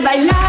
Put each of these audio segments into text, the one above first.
mierda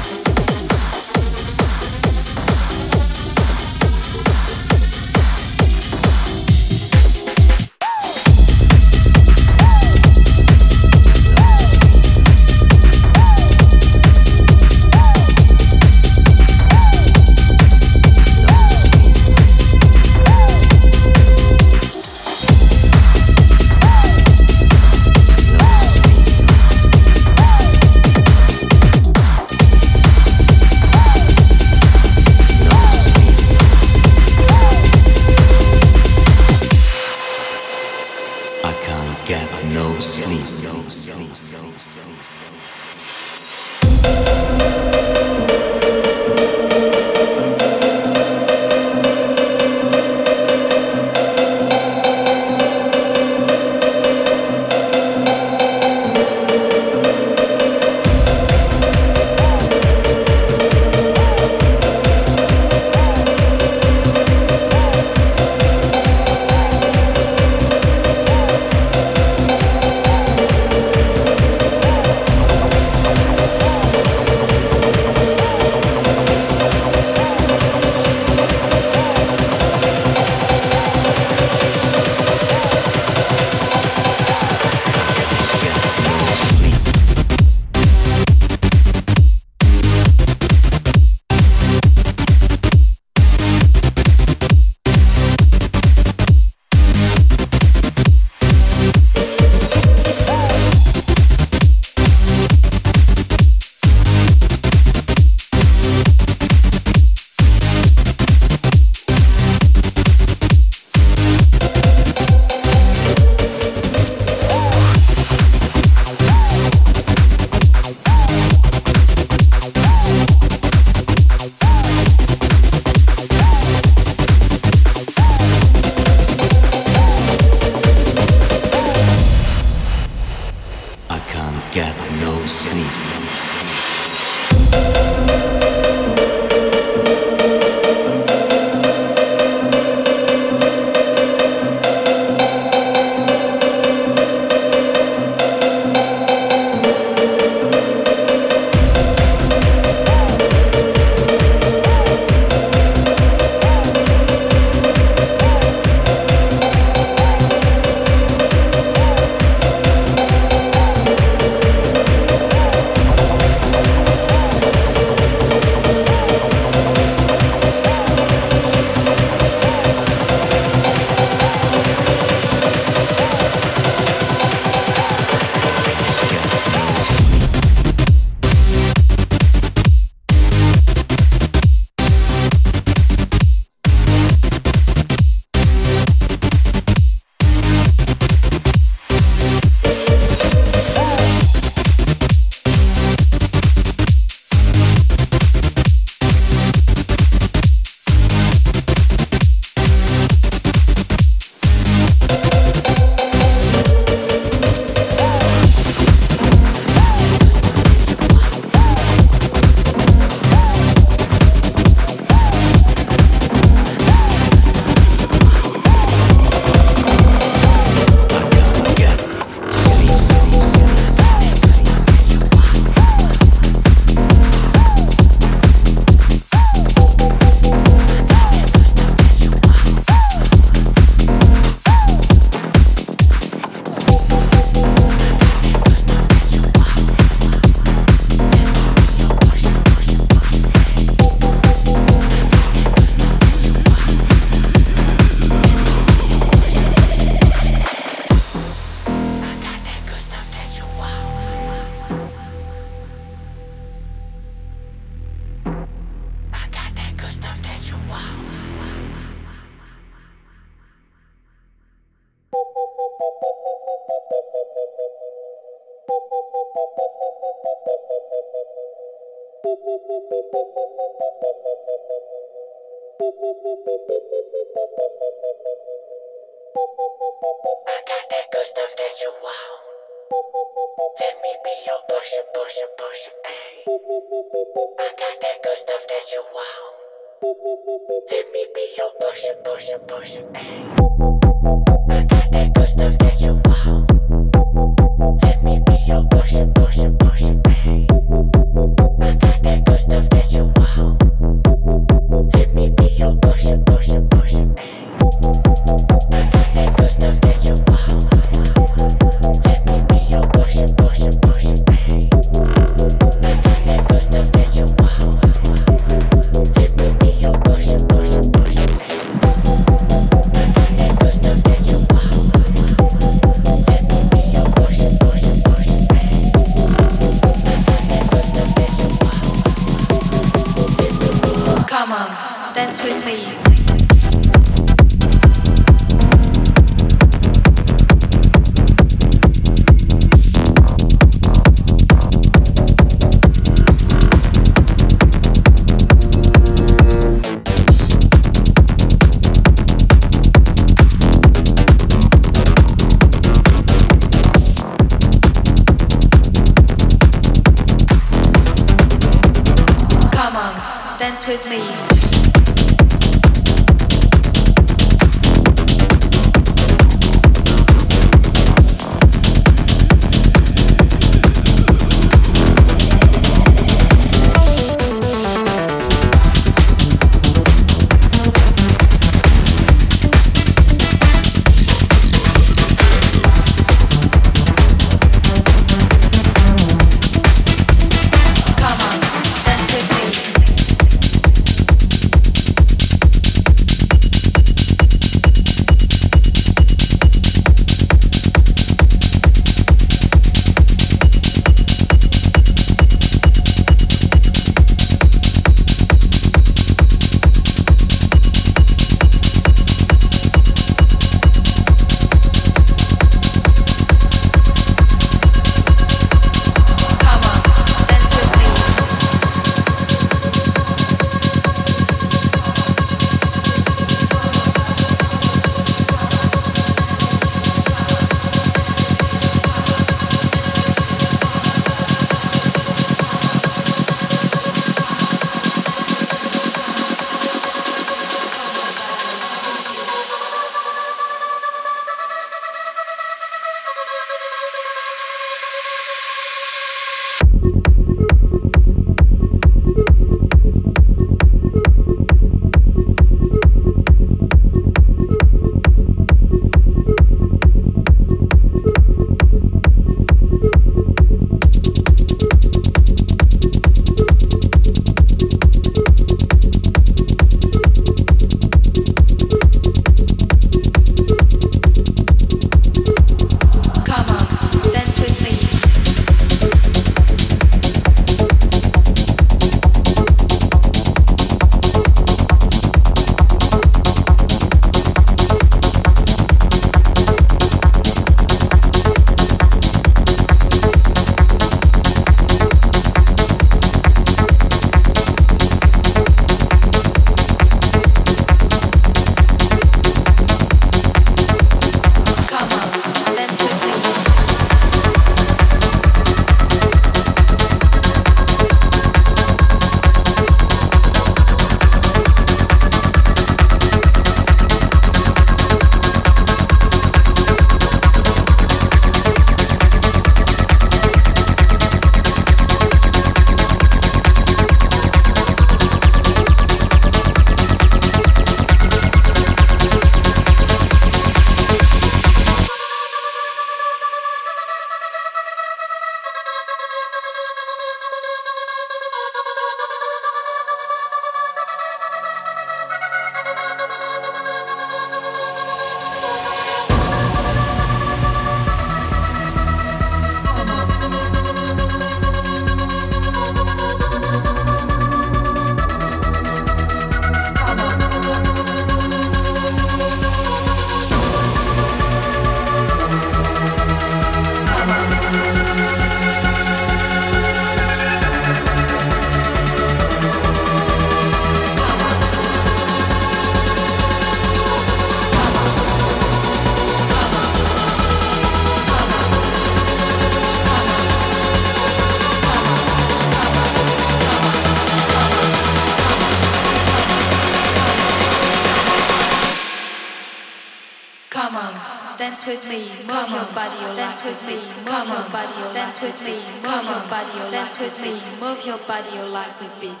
a beat.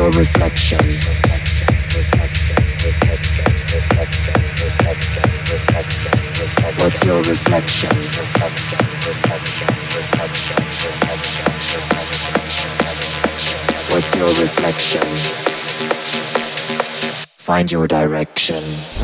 Your reflection? What's your reflection? What's your reflection? Find your direction.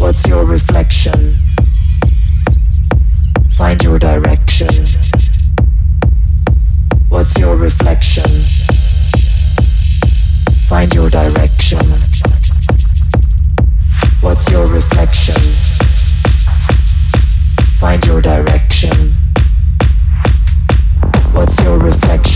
What's your reflection? Find your direction. What's your reflection? Find your direction. What's your reflection? Find your direction. What's your reflection?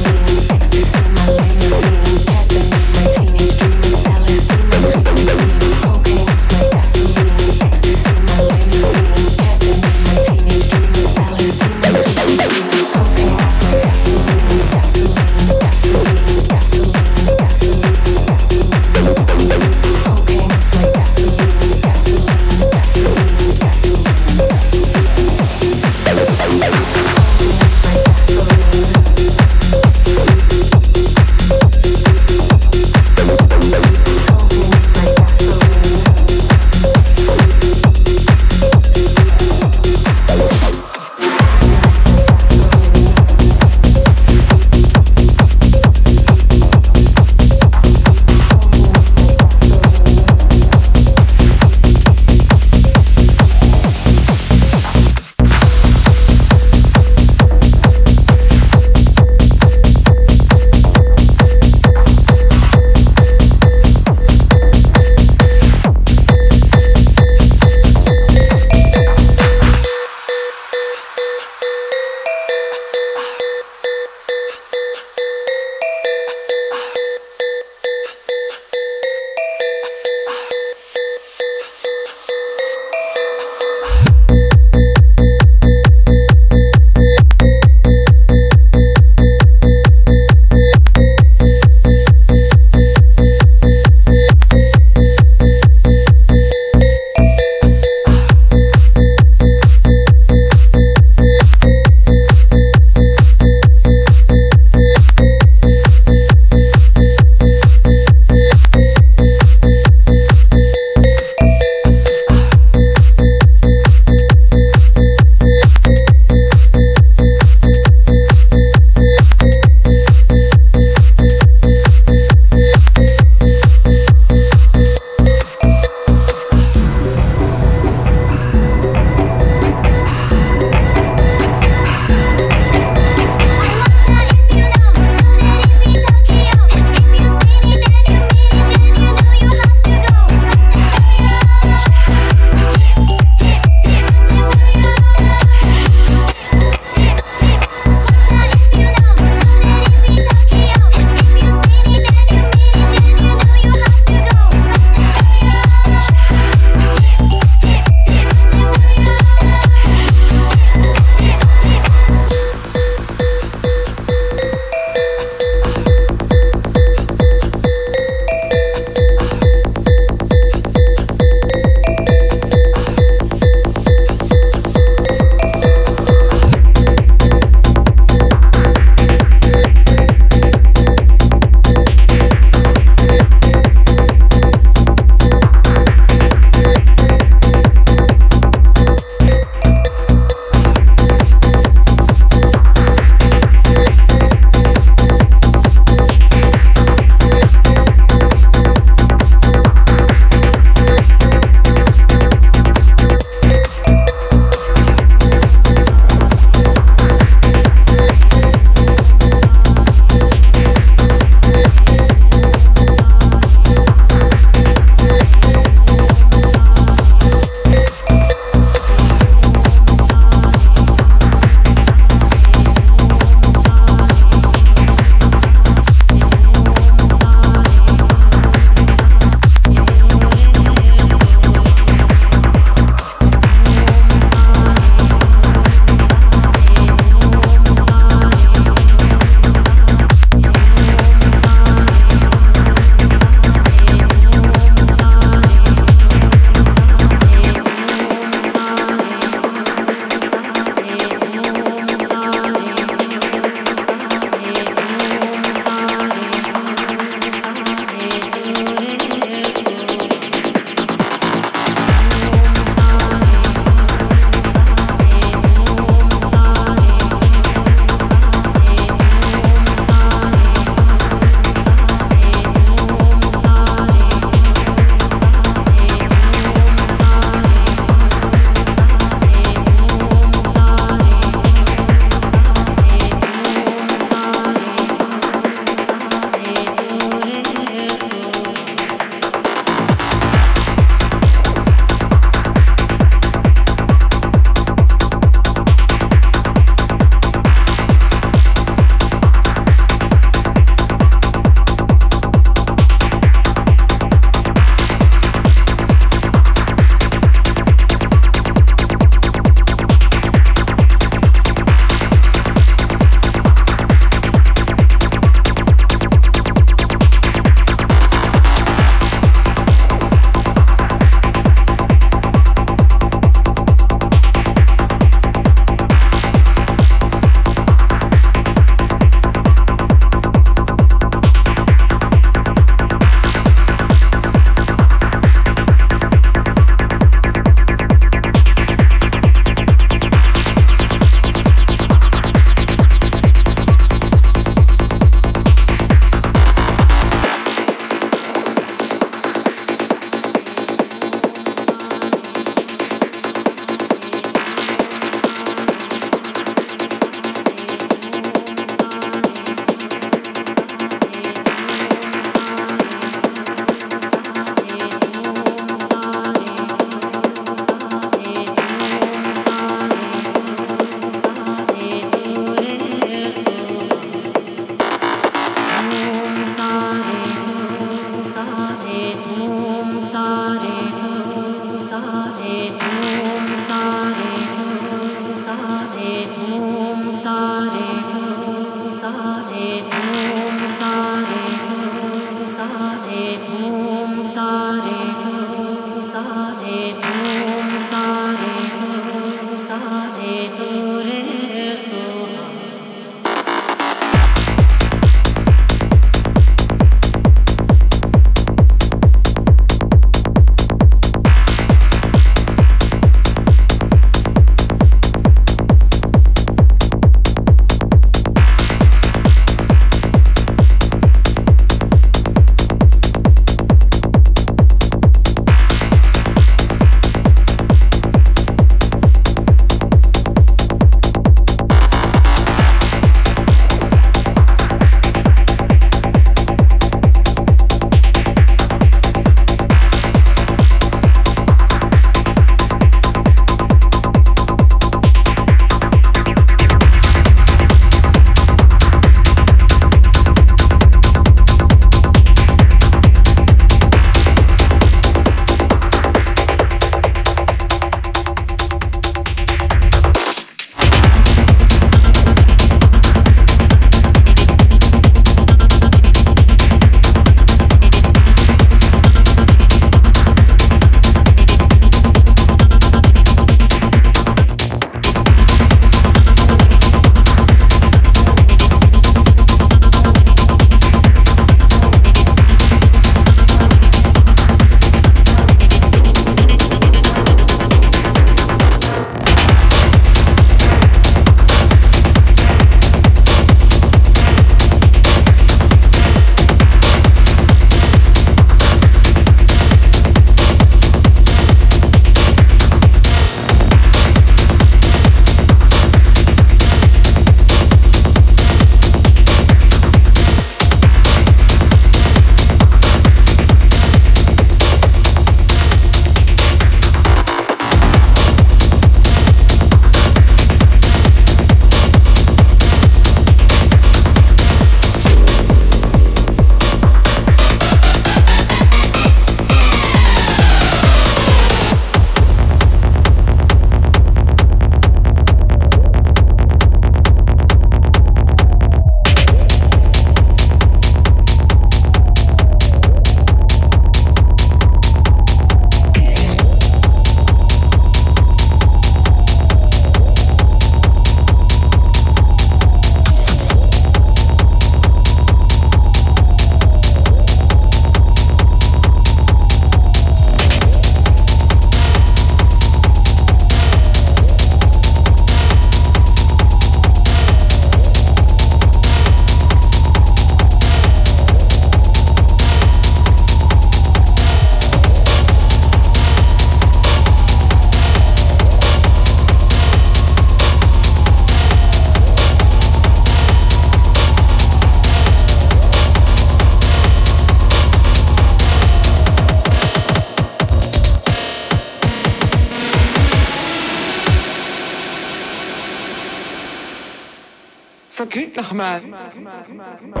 Rahman.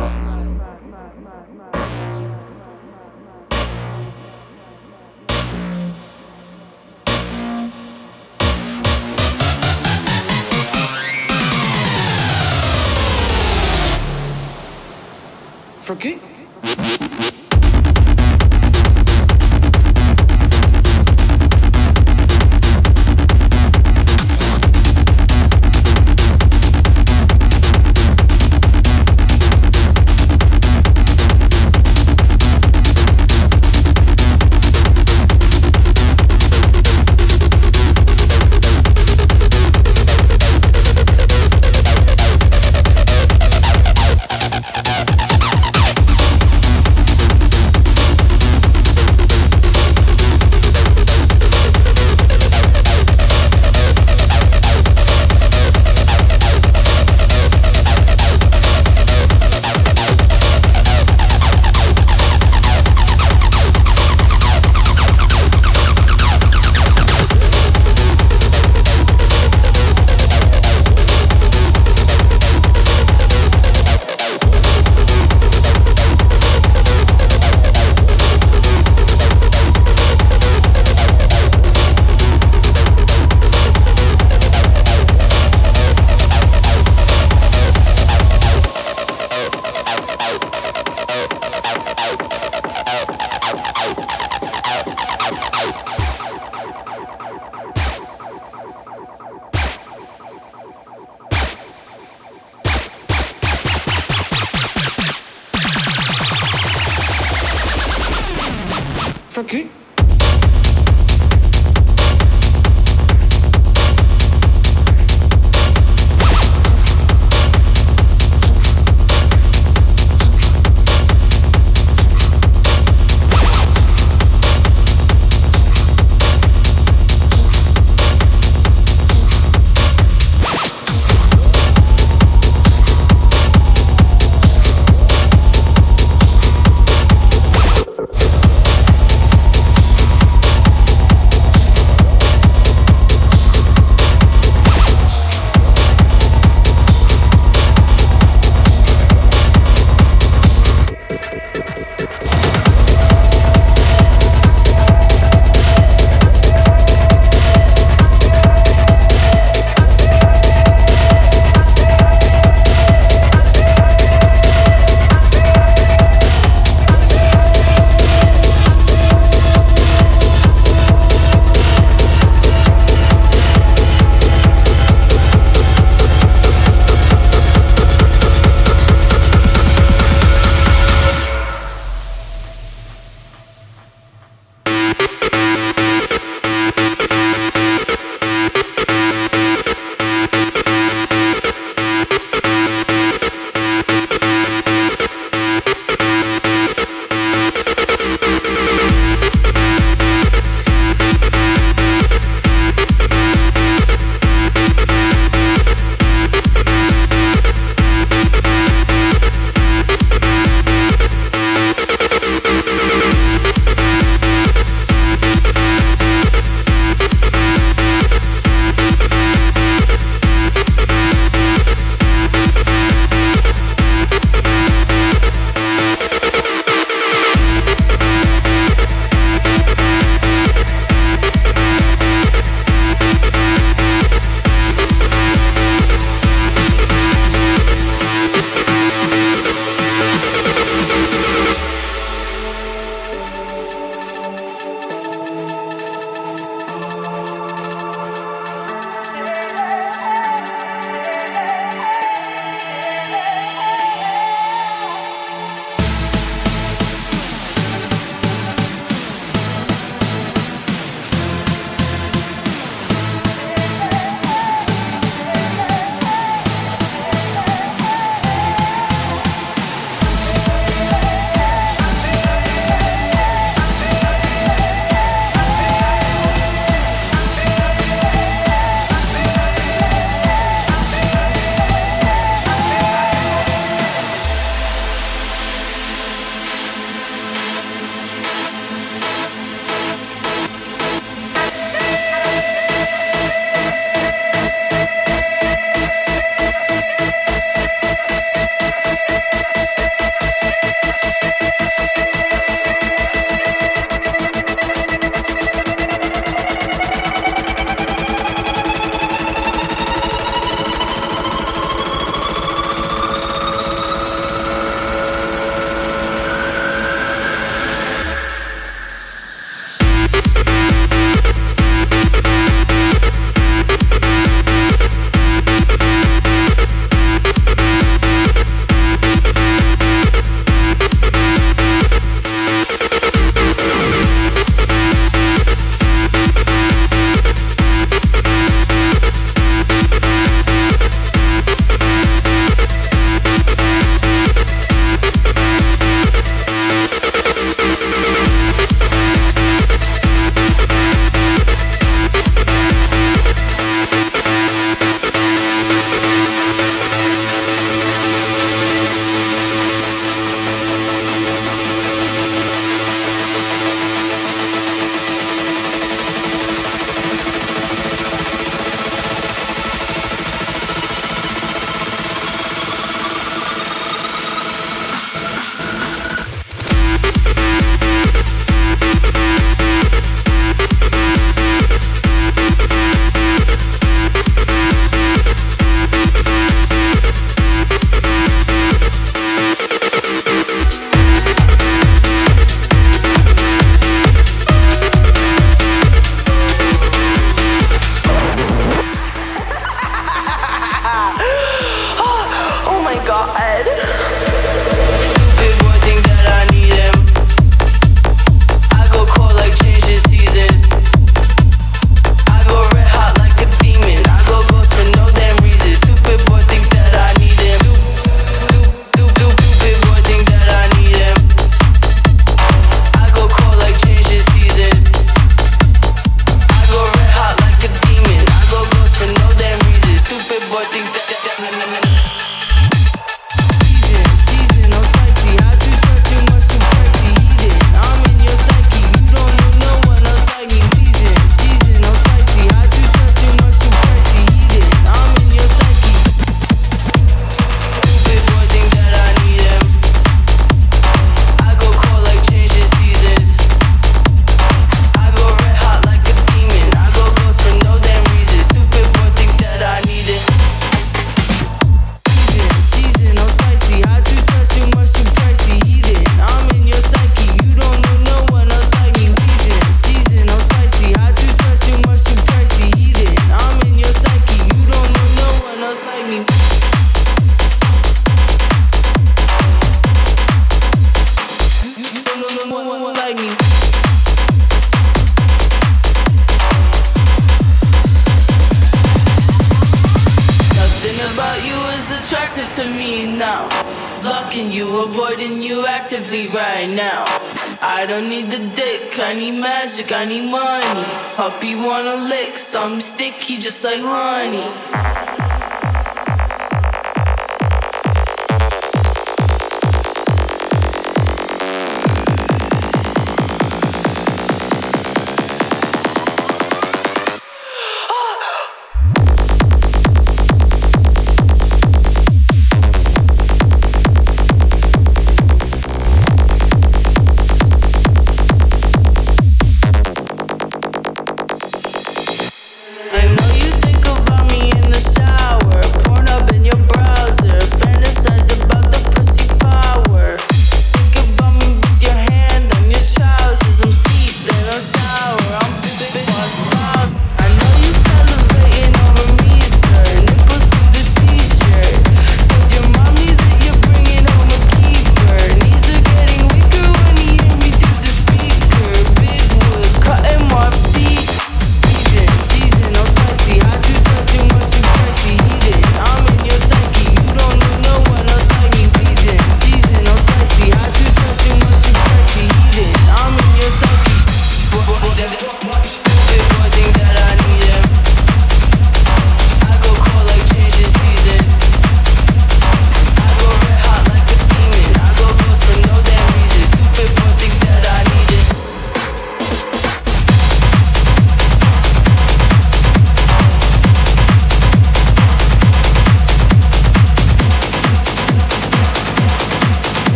Magic, I need money. Puppy wanna lick, some sticky just like honey.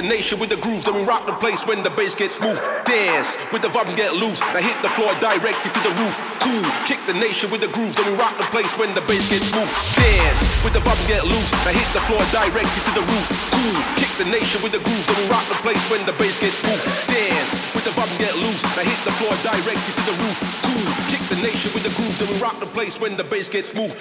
the nation with the groove. Then we rock the place when the bass gets smooth. Dance with the vibes get loose. I hit the floor directly to the roof. Cool. Kick the nation with the groove. Then we rock the place when the bass gets smooth. Dance with the vibes get loose. I hit the floor directly to the roof. Cool. Kick the nation with the groove. Then we rock the place when the bass gets smooth. Dance with the vibes get loose. I hit the floor directly to the roof. Cool. Kick the nation with the groove. Then we rock the place when the bass gets smooth.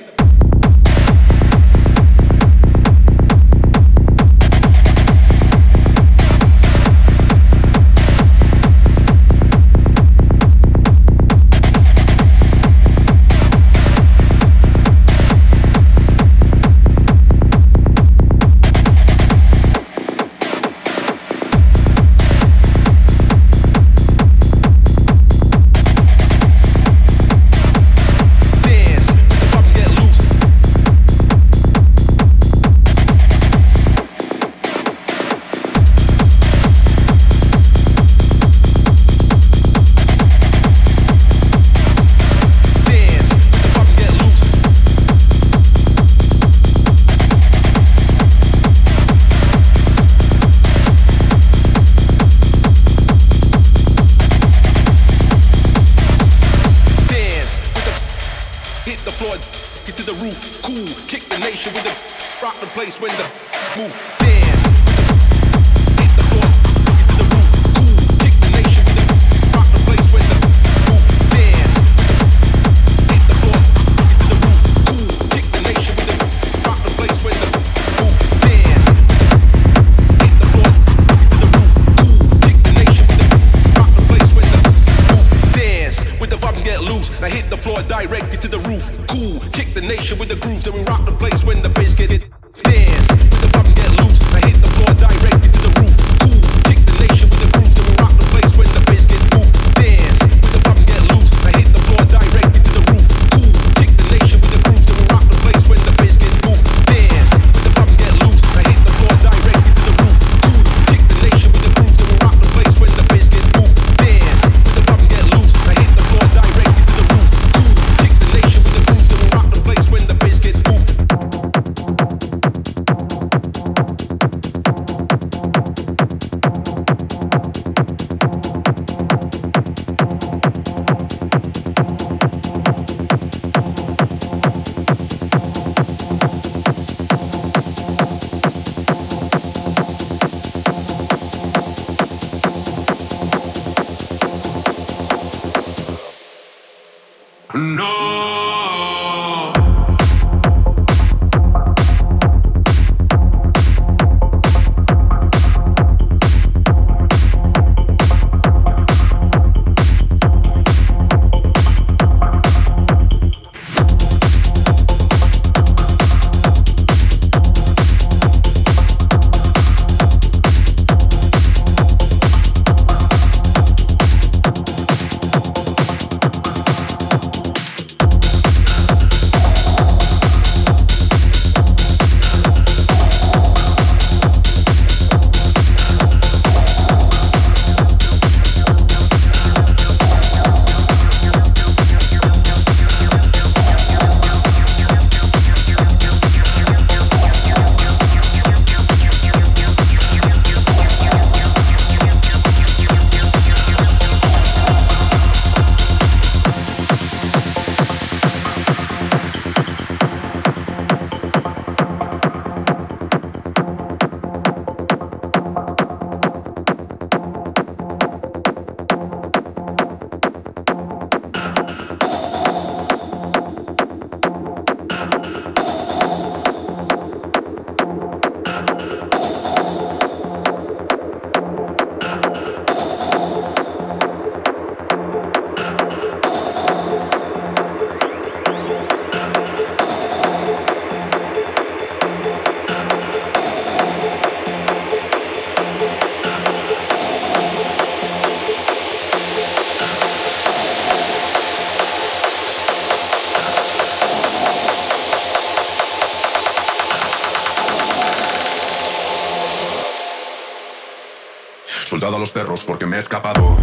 Los perros porque me he escapado.